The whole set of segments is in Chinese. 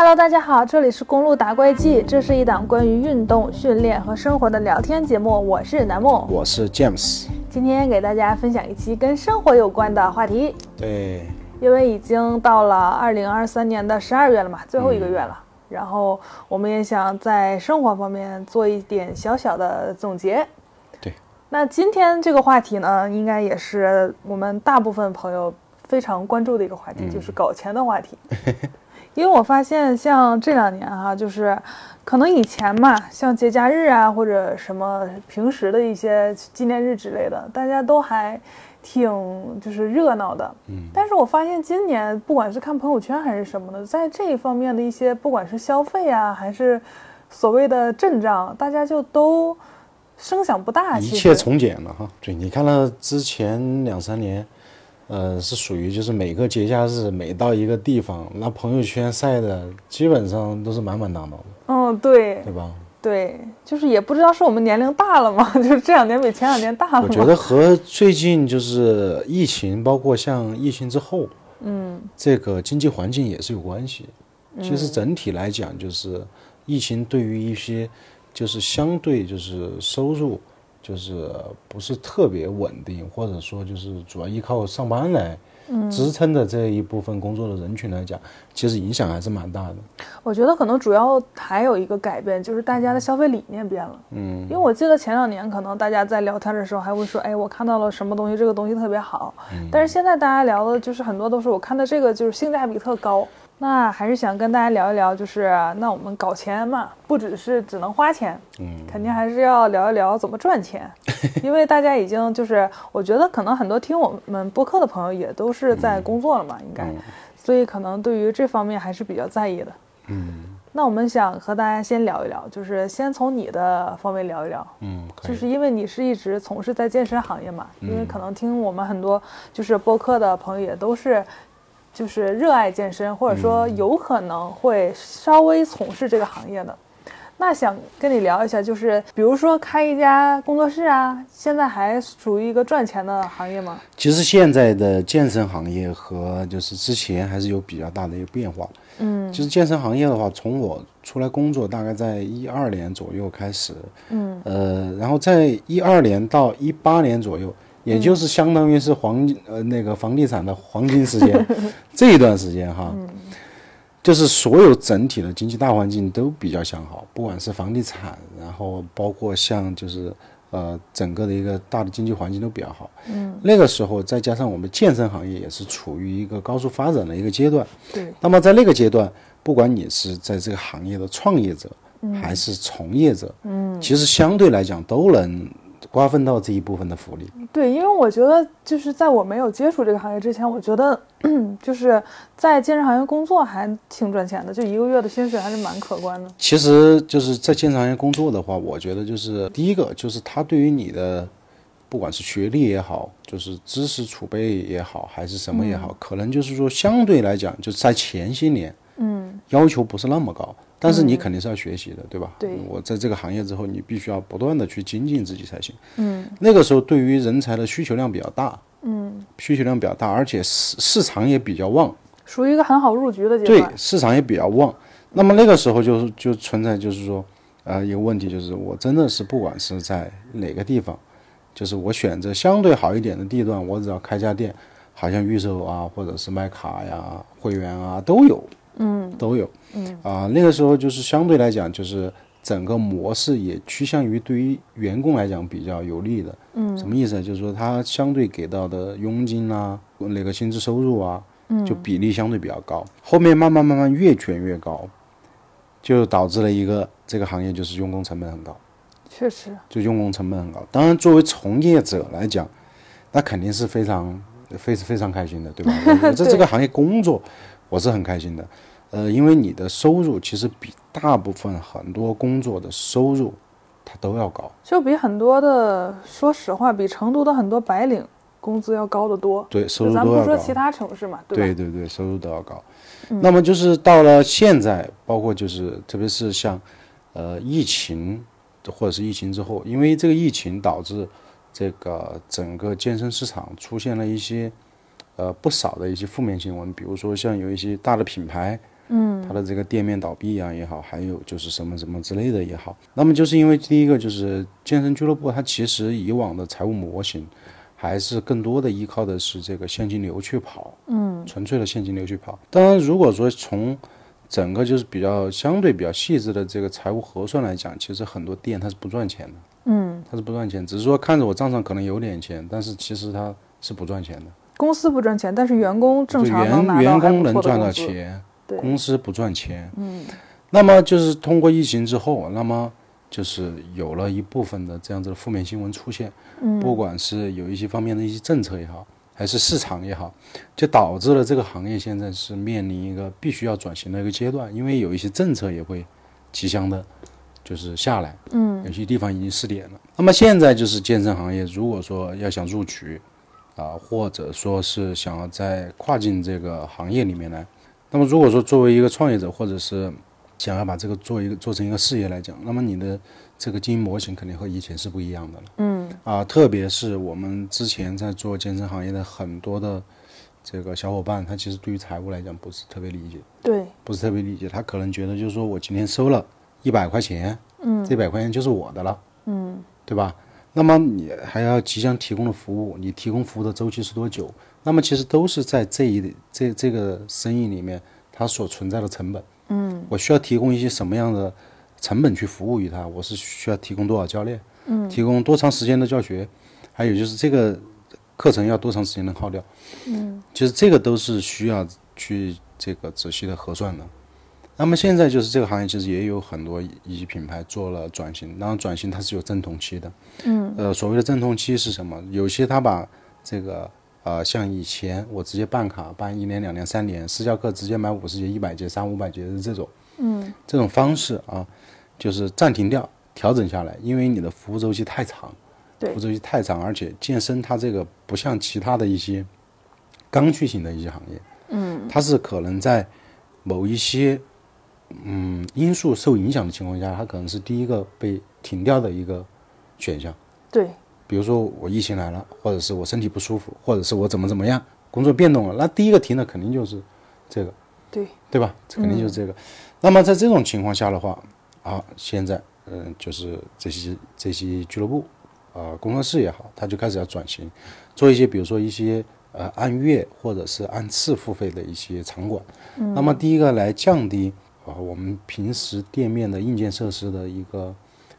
Hello，大家好，这里是公路打怪记，这是一档关于运动、训练和生活的聊天节目。我是南梦，我是 James。今天给大家分享一期跟生活有关的话题。对，因为已经到了二零二三年的十二月了嘛，最后一个月了。然后我们也想在生活方面做一点小小的总结。对，那今天这个话题呢，应该也是我们大部分朋友非常关注的一个话题，就是搞钱的话题。因为我发现，像这两年哈，就是可能以前嘛，像节假日啊，或者什么平时的一些纪念日之类的，大家都还挺就是热闹的。嗯。但是我发现今年，不管是看朋友圈还是什么的，在这一方面的一些，不管是消费啊，还是所谓的阵仗，大家就都声响不大。一切从简了哈。对，你看了之前两三年。呃，是属于就是每个节假日，每到一个地方，那朋友圈晒的基本上都是满满当当的。嗯，对，对吧？对，就是也不知道是我们年龄大了吗？就是这两年比前两年大了。我觉得和最近就是疫情，包括像疫情之后，嗯，这个经济环境也是有关系。其实整体来讲，就是疫情对于一些就是相对就是收入。就是不是特别稳定，或者说就是主要依靠上班来支撑的这一部分工作的人群来讲，其实影响还是蛮大的。我觉得可能主要还有一个改变，就是大家的消费理念变了。嗯，因为我记得前两年可能大家在聊天的时候还会说，哎，我看到了什么东西，这个东西特别好。但是现在大家聊的就是很多都是我看的这个就是性价比特高。那还是想跟大家聊一聊，就是那我们搞钱嘛，不只是只能花钱，嗯，肯定还是要聊一聊怎么赚钱，因为大家已经就是，我觉得可能很多听我们播客的朋友也都是在工作了嘛，应该，所以可能对于这方面还是比较在意的，嗯，那我们想和大家先聊一聊，就是先从你的方面聊一聊，嗯，就是因为你是一直从事在健身行业嘛，因为可能听我们很多就是播客的朋友也都是。就是热爱健身，或者说有可能会稍微从事这个行业的，那想跟你聊一下，就是比如说开一家工作室啊，现在还属于一个赚钱的行业吗？其实现在的健身行业和就是之前还是有比较大的一个变化。嗯，就是健身行业的话，从我出来工作大概在一二年左右开始，嗯，呃，然后在一二年到一八年左右。也就是相当于是黄呃那个房地产的黄金时间，这一段时间哈，就是所有整体的经济大环境都比较向好，不管是房地产，然后包括像就是呃整个的一个大的经济环境都比较好。嗯，那个时候再加上我们健身行业也是处于一个高速发展的一个阶段。对。那么在那个阶段，不管你是在这个行业的创业者，还是从业者，嗯，其实相对来讲都能。瓜分到这一部分的福利，对，因为我觉得就是在我没有接触这个行业之前，我觉得就是在健身行业工作还挺赚钱的，就一个月的薪水还是蛮可观的。其实就是在健身行业工作的话，我觉得就是第一个就是他对于你的不管是学历也好，就是知识储备也好，还是什么也好，可能就是说相对来讲，就是在前些年，嗯，要求不是那么高。但是你肯定是要学习的，对吧？对，我在这个行业之后，你必须要不断的去精进自己才行。嗯，那个时候对于人才的需求量比较大，嗯，需求量比较大，而且市市场也比较旺，属于一个很好入局的阶段。对，市场也比较旺。那么那个时候就是就存在就是说，呃，一个问题就是我真的是不管是在哪个地方，就是我选择相对好一点的地段，我只要开家店，好像预售啊，或者是卖卡呀、会员啊都有。嗯，都有，嗯啊，那个时候就是相对来讲，就是整个模式也趋向于对于员工来讲比较有利的，嗯，什么意思？就是说他相对给到的佣金啊，那个薪资收入啊，嗯，就比例相对比较高。后面慢慢慢慢越卷越高，就导致了一个这个行业就是用工成本很高，确实，就用工成本很高。当然，作为从业者来讲，那肯定是非常非是非常开心的，对吧？我在这个行业工作，我是很开心的。呃，因为你的收入其实比大部分很多工作的收入，它都要高，就比很多的，说实话，比成都的很多白领工资要高得多。对，收入咱不说其他城市嘛，对对对，收入都要高。那么就是到了现在，包括就是特别是像，呃，疫情或者是疫情之后，因为这个疫情导致这个整个健身市场出现了一些，呃，不少的一些负面新闻，比如说像有一些大的品牌。嗯，它的这个店面倒闭啊也好，还有就是什么什么之类的也好，那么就是因为第一个就是健身俱乐部，它其实以往的财务模型还是更多的依靠的是这个现金流去跑，嗯，纯粹的现金流去跑。当然，如果说从整个就是比较相对比较细致的这个财务核算来讲，其实很多店它是不赚钱的，嗯，它是不赚钱，只是说看着我账上可能有点钱，但是其实它是不赚钱的。公司不赚钱，但是员工正常员员工能到赚到钱，公司不赚钱。嗯，那么就是通过疫情之后，那么就是有了一部分的这样子的负面新闻出现。嗯，不管是有一些方面的一些政策也好，还是市场也好，就导致了这个行业现在是面临一个必须要转型的一个阶段，因为有一些政策也会即将的，就是下来。嗯，有些地方已经试点了。那么现在就是健身行业，如果说要想入局。啊，或者说是想要在跨境这个行业里面来，那么如果说作为一个创业者，或者是想要把这个做一个做成一个事业来讲，那么你的这个经营模型肯定和以前是不一样的了。嗯，啊，特别是我们之前在做健身行业的很多的这个小伙伴，他其实对于财务来讲不是特别理解，对，不是特别理解，他可能觉得就是说我今天收了一百块钱，嗯，这百块钱就是我的了，嗯，对吧？那么你还要即将提供的服务，你提供服务的周期是多久？那么其实都是在这一这这个生意里面它所存在的成本。嗯，我需要提供一些什么样的成本去服务于他？我是需要提供多少教练？嗯，提供多长时间的教学？还有就是这个课程要多长时间能耗掉？嗯，其实这个都是需要去这个仔细的核算的。那么现在就是这个行业其实也有很多一些品牌做了转型，然后转型它是有阵痛期的，嗯，呃，所谓的阵痛期是什么？有些他把这个呃像以前我直接办卡办一年两年三年私教课直接买五十节一百节三五百节的这种，嗯，这种方式啊，就是暂停掉调整下来，因为你的服务周期太长，对，服务周期太长，而且健身它这个不像其他的一些刚需型的一些行业，嗯，它是可能在某一些嗯，因素受影响的情况下，它可能是第一个被停掉的一个选项。对，比如说我疫情来了，或者是我身体不舒服，或者是我怎么怎么样，工作变动了，那第一个停的肯定就是这个。对，对吧？肯定就是这个。那么在这种情况下的话，啊，现在嗯，就是这些这些俱乐部啊，工作室也好，他就开始要转型，做一些比如说一些呃按月或者是按次付费的一些场馆。嗯。那么第一个来降低。啊，我们平时店面的硬件设施的一个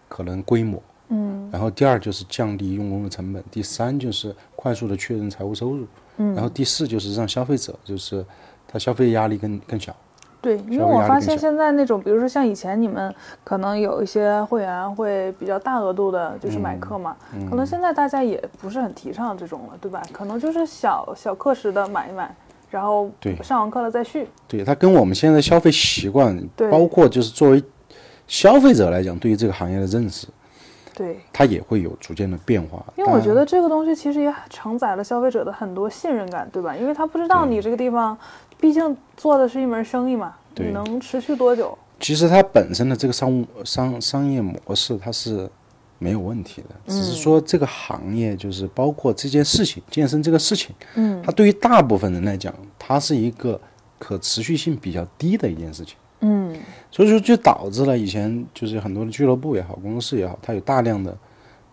可能规模，嗯，然后第二就是降低用工的成本，第三就是快速的确认财务收入，嗯，然后第四就是让消费者就是他消费压力更更小。对，因为我发现现在那种，比如说像以前你们可能有一些会员会比较大额度的，就是买课嘛，可能现在大家也不是很提倡这种了，对吧？可能就是小小课时的买一买。然后对上完课了再续，对它跟我们现在消费习惯，包括就是作为消费者来讲，对于这个行业的认识，对它也会有逐渐的变化。因为我觉得这个东西其实也承载了消费者的很多信任感，对吧？因为他不知道你这个地方，毕竟做的是一门生意嘛，你能持续多久？其实它本身的这个商务商商业模式，它是。没有问题的，只是说这个行业就是包括这件事情，健身这个事情，嗯，它对于大部分人来讲，它是一个可持续性比较低的一件事情，嗯，所以说就导致了以前就是很多的俱乐部也好，工作室也好，它有大量的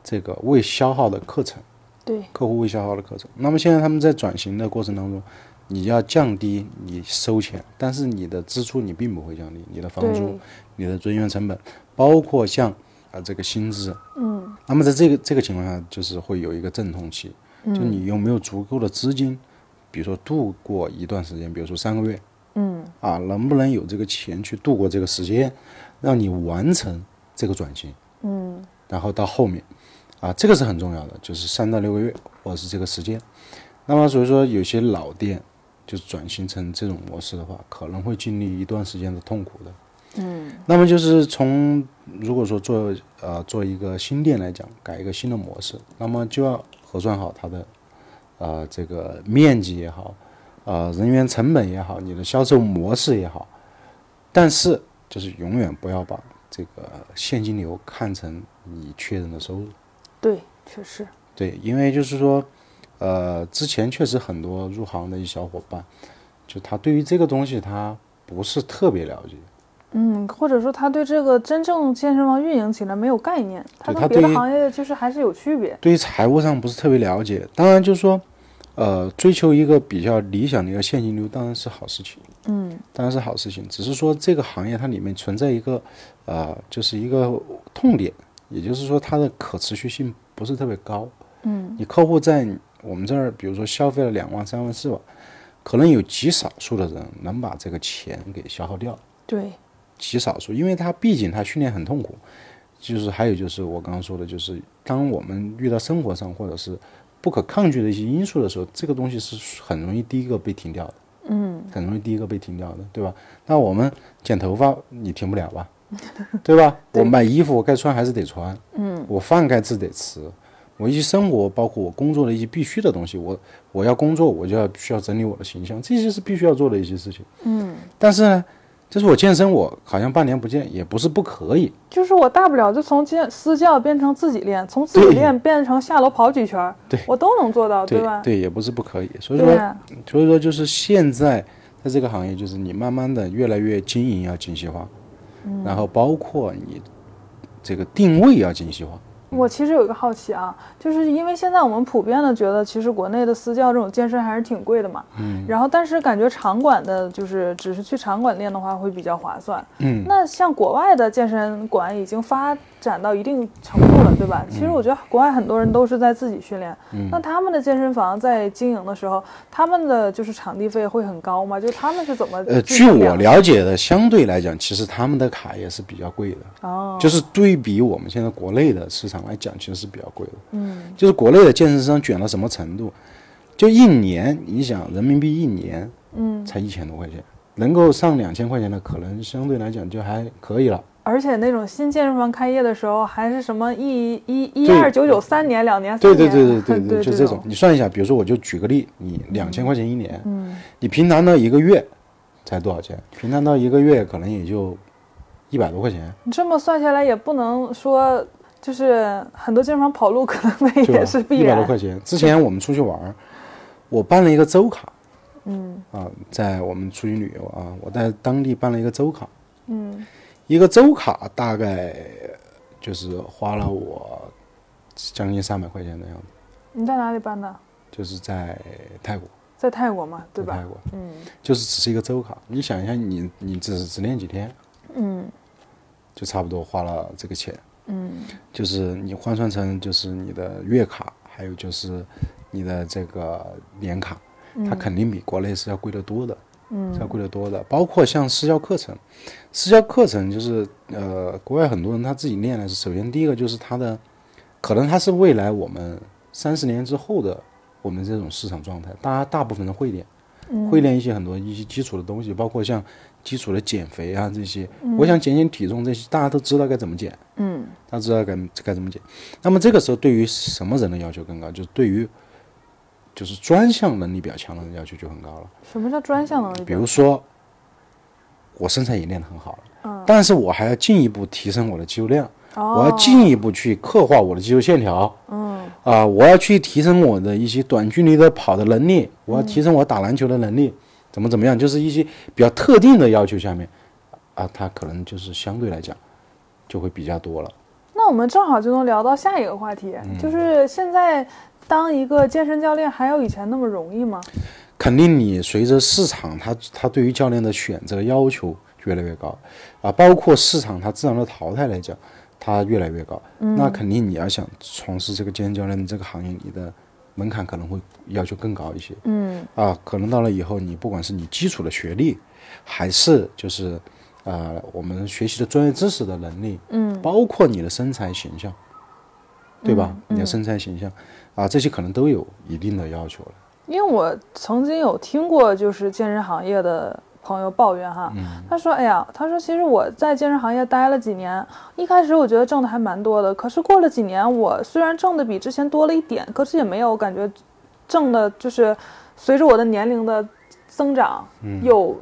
这个未消耗的课程，对，客户未消耗的课程。那么现在他们在转型的过程当中，你要降低你收钱，但是你的支出你并不会降低，你的房租、你的人员成本，包括像。这个薪资，嗯，那么在这个这个情况下，就是会有一个阵痛期，就你有没有足够的资金，比如说度过一段时间，比如说三个月，嗯，啊，能不能有这个钱去度过这个时间，让你完成这个转型，嗯，然后到后面，啊，这个是很重要的，就是三到六个月或者是这个时间。那么所以说，有些老店就是转型成这种模式的话，可能会经历一段时间的痛苦的。嗯，那么就是从如果说做呃做一个新店来讲，改一个新的模式，那么就要核算好它的呃这个面积也好，呃人员成本也好，你的销售模式也好，但是就是永远不要把这个现金流看成你确认的收入。对，确实。对，因为就是说，呃，之前确实很多入行的一小伙伴，就他对于这个东西他。不是特别了解。嗯，或者说他对这个真正健身房运营起来没有概念，他跟别的行业就是还是有区别。对于财务上不是特别了解，当然就是说，呃，追求一个比较理想的一个现金流当然是好事情，嗯当然是好事情。只是说这个行业它里面存在一个，呃，就是一个痛点，也就是说它的可持续性不是特别高。嗯你客户在我们这儿，比如说消费了两万、三万、四万，可能有极少数的人能把这个钱给消耗掉，对，极少数，因为他毕竟他训练很痛苦。就是还有就是我刚刚说的，就是当我们遇到生活上或者是不可抗拒的一些因素的时候，这个东西是很容易第一个被停掉的，嗯很容易第一个被停掉的，对吧？那我们剪头发你停不了吧，对吧？我买衣服我该穿还是得穿，嗯我饭该吃得吃，我一些生活包括我工作的一些必须的东西，我我要工作我就要需要整理我的形象，这些是必须要做的一些事情。嗯，但是呢，就是我健身，我好像半年不见也不是不可以，就是我大不了就从健私教变成自己练，从自己练变成下楼跑几圈我都能做到，对吧？对，也不是不可以。所以说，所以说就是现在在这个行业，就是你慢慢的越来越经营要精细化，嗯然后包括你这个定位要精细化。我其实有一个好奇啊，就是因为现在我们普遍的觉得，其实国内的私教这种健身还是挺贵的嘛。嗯。然后，但是感觉场馆的，就是只是去场馆练的话，会比较划算。嗯。那像国外的健身馆已经发展到一定程度了，对吧？其实我觉得国外很多人都是在自己训练。嗯。那他们的健身房在经营的时候，他们的就是场地费会很高吗？就他们是怎么？呃，据我了解的，相对来讲，其实他们的卡也是比较贵的。哦。就是对比我们现在国内的市场来讲，其实是比较贵的。嗯。就是国内的健身商卷到什么程度？就一年，你想人民币一年，嗯，才一千多块钱，能够上两千块钱的，可能相对来讲就还可以了。而且那种新健身房开业的时候，还是什么一一一二九九三年、两年、对三年，对对对对就这种。你算一下，比如说我就举个例，你两千块钱一年，嗯，你平常到一个月才多少钱？平常到一个月可能也就一百多块钱，你这么算下来，也不能说就是很多健身房跑路可能那也是？必一百多。块钱。之前我们出去玩儿，我办了一个周卡嗯啊，在我们出去旅游啊，我在当地办了一个周卡，嗯一个周卡大概就是花了我将近三百块钱的样子，你在哪里办的？就是在泰国，在泰国嘛，对吧在泰？国，嗯就是只是一个周卡。你想一下，你你只只练几天，嗯就差不多花了这个钱。嗯。就是你换算成就是你的月卡，还有就是你的这个年卡，它肯定比国内是要贵得多的，嗯。是要嗯贵得多的。包括像私教课程，私教课程就是呃，国外很多人他自己练的是，首先第一个就是他的，可能他是未来我们三十年之后的我们这种市场状态，大家大部分人会练，嗯。会练一些很多一些基础的东西，包括像基础的减肥啊这些，我想减减体重这些，大家都知道该怎么减。嗯他知道该该怎么减。那么这个时候，对于什么人的要求更高？就是对于就是专项能力比较强的人要求就很高了。什么叫专项能力？比如说，我身材也练得很好了，嗯但是我还要进一步提升我的肌肉量，哦，我要进一步去刻画我的肌肉线条嗯啊、我要去提升我的一些短距离的跑的能力，我要提升我打篮球的能力，怎么怎么样，就是一些比较特定的要求下面啊，他可能就是相对来讲就会比较多了。那我们正好就能聊到下一个话题，嗯就是现在当一个健身教练还有以前那么容易吗？肯定你随着市场它它对于教练的选择要求越来越高啊，包括市场它自然的淘汰来讲，它越来越高。那肯定你要想从事这个健身教练这个行业，你的门槛可能会要求更高一些嗯啊。可能到了以后，你不管是你基础的学历，还是就是呃我们学习的专业知识的能力，嗯包括你的身材形象，对吧？嗯你的身材形象啊，这些可能都有一定的要求了。因为我曾经有听过，就是健身行业的朋友抱怨哈，他说：“哎呀，他说其实我在健身行业待了几年，一开始我觉得挣的还蛮多的，可是过了几年，我虽然挣的比之前多了一点，可是也没有感觉挣的就是随着我的年龄的增长有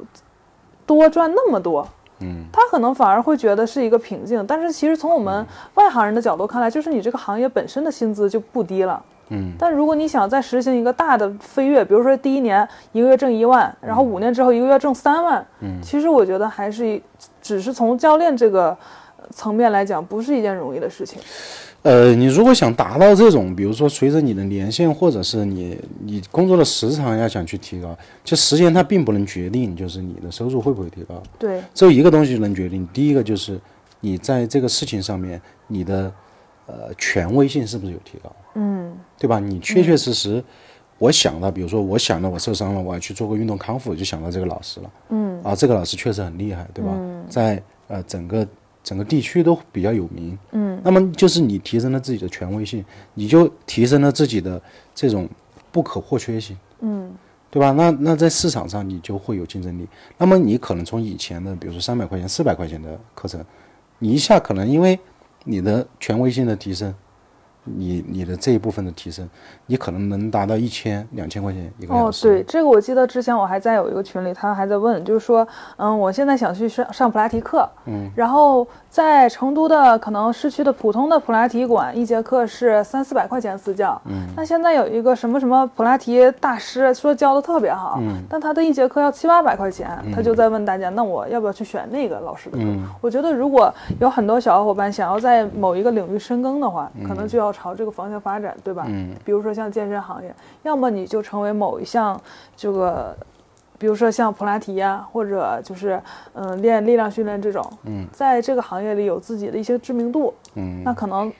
多赚那么多。”嗯，他可能反而会觉得是一个瓶颈，但是其实从我们外行人的角度看来，就是你这个行业本身的薪资就不低了。嗯，但如果你想再实行一个大的飞跃，比如说第一年一个月挣一万，然后五年之后一个月挣三万，嗯，其实我觉得还是只是从教练这个层面来讲，不是一件容易的事情。呃，你如果想达到这种，比如说随着你的年限，或者是你你工作的时长要想去提高，其实时间它并不能决定，就是你的收入会不会提高。对，只有一个东西能决定，第一个就是你在这个事情上面，你的呃权威性是不是有提高？嗯，对吧？你确确实实，我想到，比如说我想到我受伤了，我要去做个运动康复，就想到这个老师了。嗯，啊，这个老师确实很厉害，对吧？嗯在呃整个。整个地区都比较有名，嗯，那么就是你提升了自己的权威性，你就提升了自己的这种不可或缺性，嗯，对吧？那那在市场上你就会有竞争力。那么你可能从以前的，比如说三百块钱、四百块钱的课程，你一下可能因为你的权威性的提升。你你的这一部分的提升，你可能能达到一千两千块钱一个小时。哦，对，这个我记得之前我还在有一个群里，他还在问，就是说，嗯，我现在想去上上普拉提课，嗯，然后在成都的可能市区的普通的普拉提馆，一节课是三四百块钱私教，嗯，那现在有一个什么什么普拉提大师说教的特别好，嗯，但他的一节课要七八百块钱，他就在问大家，那我要不要去选那个老师的课？我觉得如果有很多小伙伴想要在某一个领域深耕的话，可能就要朝这个方向发。展对吧？嗯，比如说像健身行业，要么你就成为某一项这个，比如说像普拉提呀，或者就是嗯练力量训练这种，嗯，在这个行业里有自己的一些知名度，嗯，那可能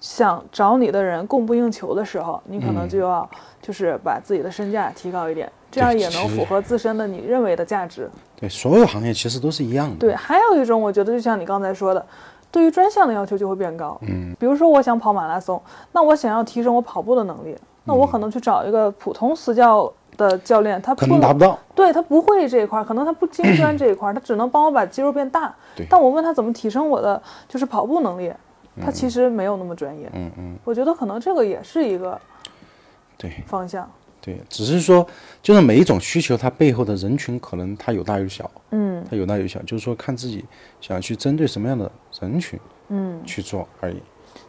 想找你的人供不应求的时候，你可能就要就是把自己的身价提高一点，这样也能符合自身的你认为的价值。对，所有行业其实都是一样的。对，还有一种我觉得就像你刚才说的。对于专项的要求就会变高，嗯，比如说我想跑马拉松，那我想要提升我跑步的能力，那我可能去找一个普通私教的教练，他可能达不到，对他不会这一块，可能他不精 专这一块，他只能帮我把肌肉变大，但我问他怎么提升我的就是跑步能力，他其实没有那么专业，嗯嗯。我觉得可能这个也是一个对。方向。对，只是说，就是每一种需求，它背后的人群可能它有大有小，嗯，它有大有小，就是说看自己想要去针对什么样的人群，嗯，去做而已。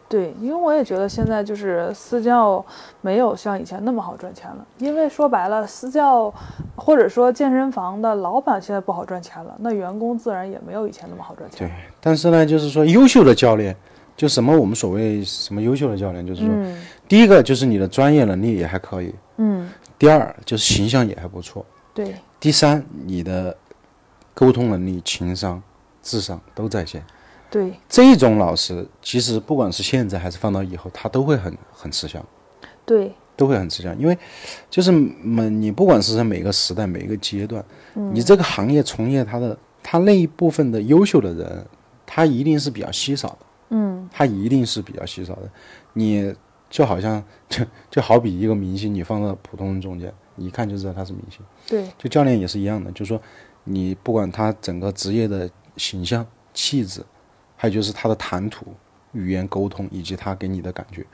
对，因为我也觉得现在就是私教没有像以前那么好赚钱了，因为说白了，私教或者说健身房的老板现在不好赚钱了，那员工自然也没有以前那么好赚钱。对，但是呢，就是说优秀的教练。就什么我们所谓什么优秀的教练，就是说，第一个就是你的专业能力也还可以，嗯，第二就是形象也还不错，对，第三你的沟通能力、情商、智商都在线，对，这种老师其实不管是现在还是放到以后，他都会很很吃香，对，都会很吃香，因为就是每你不管是在每个时代、每一个阶段，你这个行业从业他的他那一部分的优秀的人，他一定是比较稀少的。嗯，他一定是比较稀少的，你就好像就就好比一个明星，你放到普通人中间，你一看就知道他是明星。对，就教练也是一样的，就是说你不管他整个职业的形象、气质，还有就是他的谈吐、语言沟通以及他给你的感觉，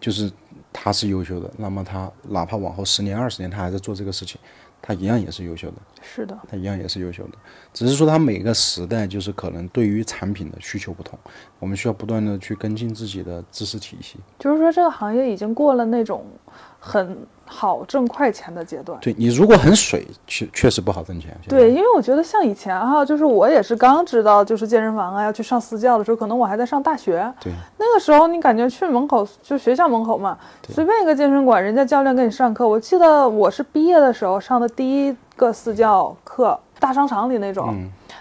就是他是优秀的，那么他哪怕往后十年、二十年，他还在做这个事情。他一样也是优秀的，是的，他一样也是优秀的，只是说他每个时代就是可能对于产品的需求不同，我们需要不断的去跟进自己的知识体系。就是说，这个行业已经过了那种很好挣快钱的阶段。对你如果很水，确确实不好挣钱。对，因为我觉得像以前哈，就是我也是刚知道就是健身房啊要去上私教的时候，可能我还在上大学。对，那个时候你感觉去门口就学校门口嘛，随便一个健身馆，人家教练给你上课。我记得我是毕业的时候上的第一个私教课，大商场里那种，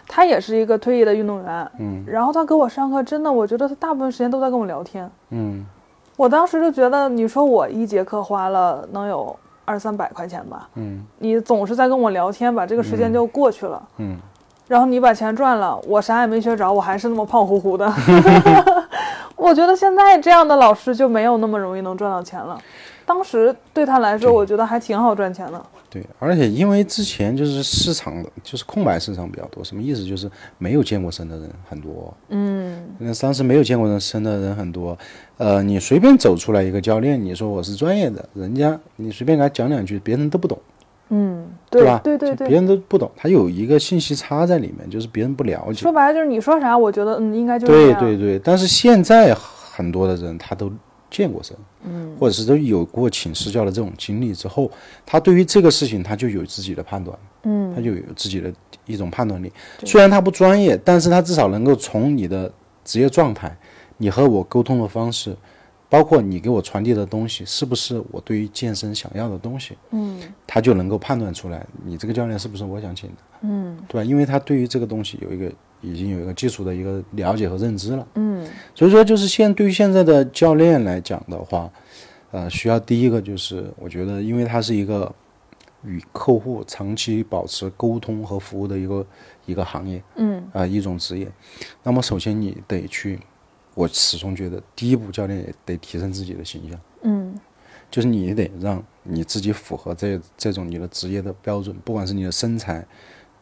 他也是一个退役的运动员。嗯，然后他给我上课，真的，我觉得他大部分时间都在跟我聊天。嗯。我当时就觉得，你说我一节课花了能有二三百块钱吧，嗯，你总是在跟我聊天，把这个时间就过去了，嗯，然后你把钱赚了，我啥也没学着，我还是那么胖乎乎的。我觉得现在这样的老师就没有那么容易能赚到钱了，当时对他来说，我觉得还挺好赚钱的。对，而且因为之前就是市场的就是空白市场比较多，什么意思？就是没有健过身的人很多。嗯，那当时没有见过人身的人很多，呃，你随便走出来一个教练，你说我是专业的，人家你随便给他讲两句，别人都不懂。嗯，对吧？对对对，别人都不懂，他有一个信息差在里面，就是别人不了解。说白了就是你说啥，我觉得嗯应该就是对对对，但是现在很多的人他都健过身，嗯，或者是都有过请私教的这种经历之后，他对于这个事情他就有自己的判断，嗯，他就有自己的一种判断力。虽然他不专业，但是他至少能够从你的职业状态，你和我沟通的方式。包括你给我传递的东西是不是我对于健身想要的东西，嗯，他就能够判断出来你这个教练是不是我想请的，嗯，对吧？因为他对于这个东西有一个已经有一个基础的一个了解和认知了，嗯，所以说就是现对于现在的教练来讲的话，呃，需要第一个就是我觉得，因为它是一个与客户长期保持沟通和服务的一个一个行业，嗯，啊，一种职业，那么首先你得去。我始终觉得，第一步教练也得提升自己的形象，嗯，就是你得让你自己符合这这种你的职业的标准，不管是你的身材，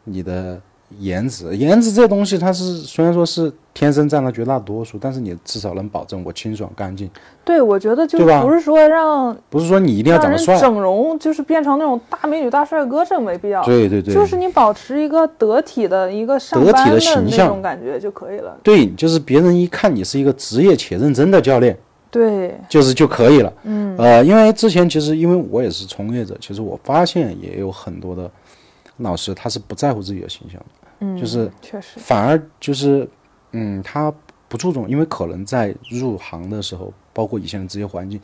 你的。颜值，颜值这东西，它是虽然说是天生占了绝大多数，但是你至少能保证我清爽干净。对，我觉得就不是说让，不是说你一定要长得帅，整容就是变成那种大美女大帅哥，这没必要。对对对，就是你保持一个得体的一个上班的形象，那种感觉就可以了。对，就是别人一看你是一个职业且认真的教练，对，就是就可以了。嗯，呃，因为之前其实因为我也是从业者，其实我发现也有很多的老师他是不在乎自己的形象的。嗯，就是确实，反而就是，嗯，他不注重，因为可能在入行的时候，包括以前的职业环境，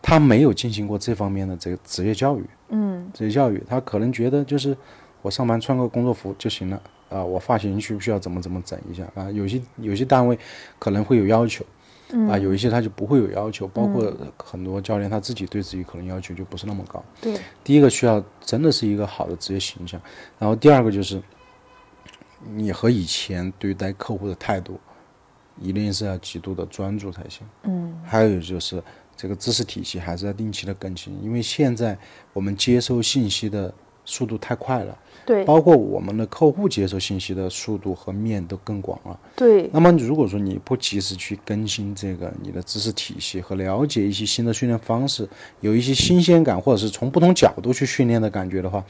他没有进行过这方面的这个职业教育。嗯，职业教育，他可能觉得就是我上班穿个工作服就行了啊，我发型需不需要怎么怎么整一下啊？有些有些单位可能会有要求，啊，有一些他就不会有要求，包括很多教练他自己对自己可能要求就不是那么高。对，第一个需要真的是一个好的职业形象，然后第二个就是。你和以前对待客户的态度，一定是要极度的专注才行。嗯，还有就是这个知识体系还是要定期的更新，因为现在我们接收信息的速度太快了。对，包括我们的客户接收信息的速度和面都更广了。对。那么如果说你不及时去更新这个你的知识体系和了解一些新的训练方式，有一些新鲜感或者是从不同角度去训练的感觉的话，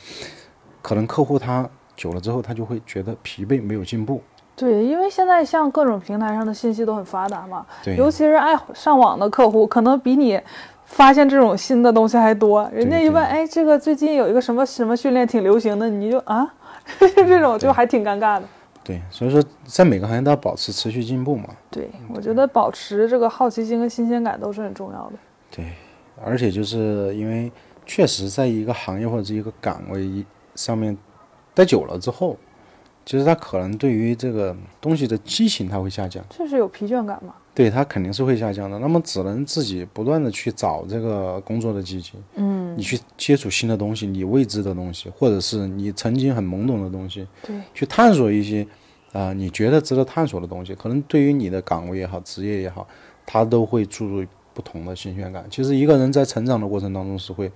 可能客户他。久了之后，他就会觉得疲惫，没有进步。对，因为现在像各种平台上的信息都很发达嘛，对，尤其是爱上网的客户，可能比你发现这种新的东西还多。人家一问，哎，这个最近有一个什么什么训练挺流行的，你就啊，这种就还挺尴尬的。对，所以说在每个行业都要保持持续进步嘛。对，我觉得保持这个好奇心和新鲜感都是很重要的。对，而且就是因为确实在一个行业或者是一个岗位上面。待久了之后，其实他可能对于这个东西的激情他会下降，确实有疲倦感嘛。对他肯定是会下降的。那么只能自己不断的去找这个工作的激情，嗯，你去接触新的东西，你未知的东西，或者是你曾经很懵懂的东西，对，去探索一些啊你觉得值得探索的东西，可能对于你的岗位也好，职业也好，他都会注入不同的新鲜感。其实一个人在成长的过程当中是会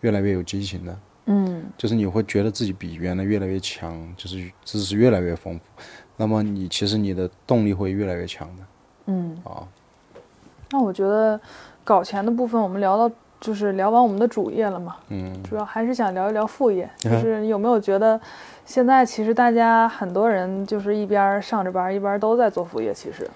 越来越有激情的。嗯，就是你会觉得自己比原来越来越强，就是知识越来越丰富，那么你其实你的动力会越来越强的。嗯，啊，那我觉得搞钱的部分我们聊到就是聊完我们的主业了嘛，嗯，主要还是想聊一聊副业，就是你有没有觉得现在其实大家很多人就是一边上着班一边都在做副业，其实。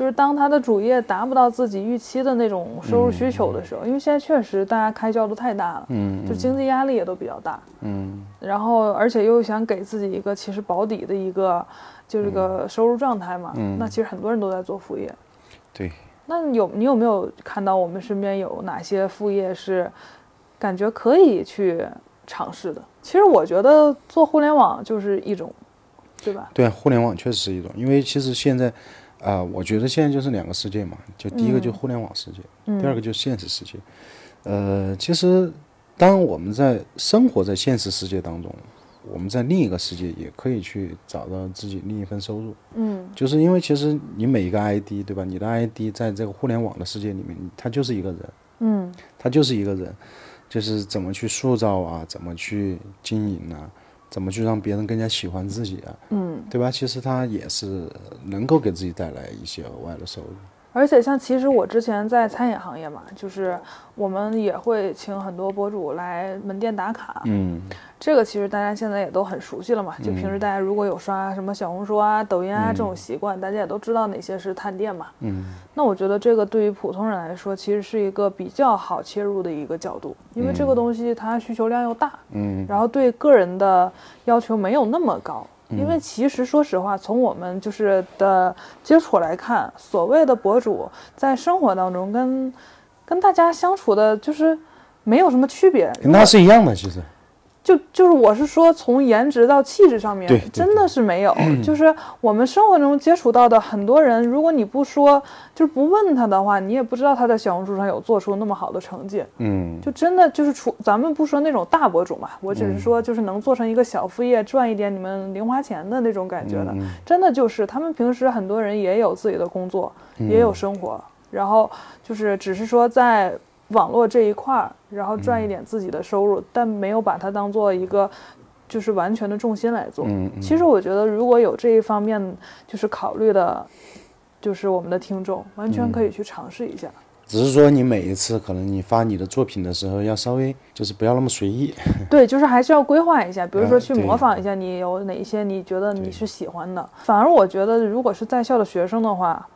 就是当他的主业达不到自己预期的那种收入需求的时候，因为现在确实大家开销都太大了，嗯，就经济压力也都比较大，嗯，然后而且又想给自己一个其实保底的一个就是个收入状态嘛，嗯，那其实很多人都在做副业，对，那有你有没有看到我们身边有哪些副业是感觉可以去尝试的？其实我觉得做互联网就是一种，对吧？对，互联网确实是一种，因为其实现在。啊，我觉得现在就是两个世界嘛，就第一个就互联网世界，第二个就是现实世界。呃，其实当我们在生活在现实世界当中，我们在另一个世界也可以去找到自己另一份收入。嗯，就是因为其实你每一个 ID 对吧？你的 ID 在这个互联网的世界里面，它就是一个人。嗯，它就是一个人，就是怎么去塑造啊，怎么去经营啊。怎么去让别人更加喜欢自己啊？嗯，对吧？其实他也是能够给自己带来一些额外的收入。而且像其实我之前在餐饮行业嘛，就是我们也会请很多博主来门店打卡，嗯这个其实大家现在也都很熟悉了嘛。就平时大家如果有刷什么小红书啊、抖音啊这种习惯，大家也都知道哪些是探店嘛。嗯那我觉得这个对于普通人来说，其实是一个比较好切入的一个角度，因为这个东西它需求量又大，嗯然后对个人的要求没有那么高。因为其实说实话，从我们就是的接触来看，所谓的博主在生活当中跟跟大家相处的，就是没有什么区别。跟他是一样的，其实。就就是我是说，从颜值到气质上面真的是没有。就是我们生活中接触到的很多人，如果你不说，就是不问他的话，你也不知道他在小红书上有做出那么好的成绩。嗯就真的就是除咱们不说那种大博主嘛，我只是嗯说就是能做成一个小副业，赚一点你们零花钱的那种感觉的，嗯真的就是他们平时很多人也有自己的工作，也有生活，然后就是只是说在网络这一块儿，然后赚一点自己的收入，但没有把它当做一个就是完全的重心来做。嗯嗯其实我觉得如果有这一方面就是考虑的，就是我们的听众完全可以去尝试一下。只是说你每一次可能你发你的作品的时候，要稍微就是不要那么随意。对，就是还是要规划一下，比如说去模仿一下你有哪一些你觉得你是喜欢的。反而我觉得，如果是在校的学生的话，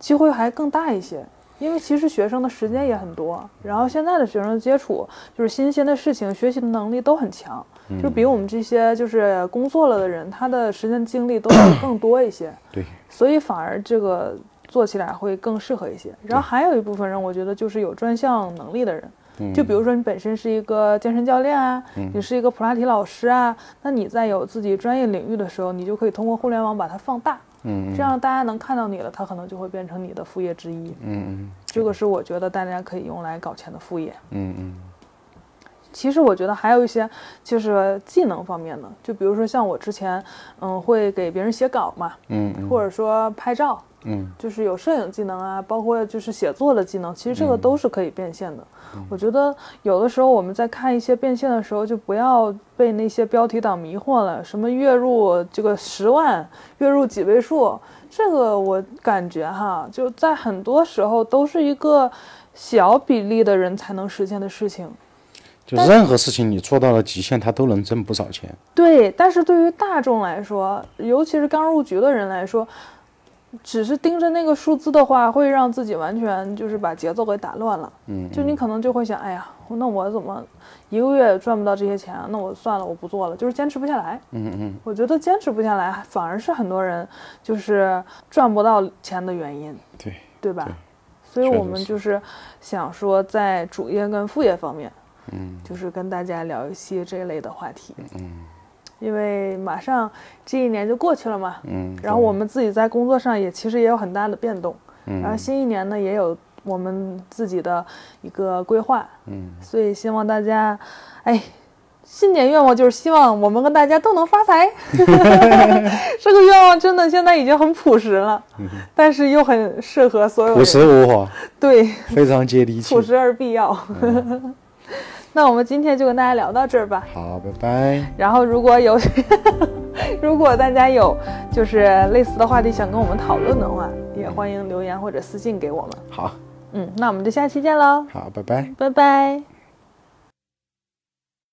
机会还更大一些，因为其实学生的时间也很多，然后现在的学生接触就是新鲜的事情，学习的能力都很强，就比我们这些就是工作了的人，他的时间精力都会 更多一些。对，所以反而这个做起来会更适合一些。然后还有一部分人，我觉得就是有专项能力的人，就比如说你本身是一个健身教练啊，你是一个普拉提老师啊，那你在有自己专业领域的时候，你就可以通过互联网把它放大，嗯这样大家能看到你了，他可能就会变成你的副业之一。嗯。这个是我觉得大家可以用来搞钱的副业。嗯嗯。其实我觉得还有一些就是技能方面的，就比如说像我之前，嗯，会给别人写稿嘛，嗯嗯。或者说拍照，嗯就是有摄影技能啊，包括就是写作的技能，其实这个都是可以变现的。我觉得有的时候我们在看一些变现的时候，就不要被那些标题党迷惑了，什么月入这个十万，月入几位数，这个我感觉哈，就在很多时候都是一个小比例的人才能实现的事情。就任何事情你做到了极限，它都能挣不少钱。对，但是对于大众来说，尤其是刚入局的人来说，只是盯着那个数字的话，会让自己完全就是把节奏给打乱了。嗯，就你可能就会想，哎呀，那我怎么一个月赚不到这些钱啊？那我算了，我不做了，就是坚持不下来。嗯嗯我觉得坚持不下来，反而是很多人就是赚不到钱的原因，对，对吧？对所以我们就是想说，在主业跟副业方面，嗯就是跟大家聊一些这一类的话题。嗯因为马上这一年就过去了嘛，嗯，然后我们自己在工作上也其实也有很大的变动，嗯然后新一年呢也有我们自己的一个规划，嗯所以希望大家，哎，新年愿望就是希望我们跟大家都能发财。这个愿望真的现在已经很朴实了，但是又很适合所有朴实，无华，对，非常接地气朴。实而必要。那我们今天就跟大家聊到这儿吧。好，拜拜。然后如果有，如果大家有就是类似的话题想跟我们讨论的话，也欢迎留言或者私信给我们。好，嗯，那我们就下期见喽，好，拜拜。拜拜。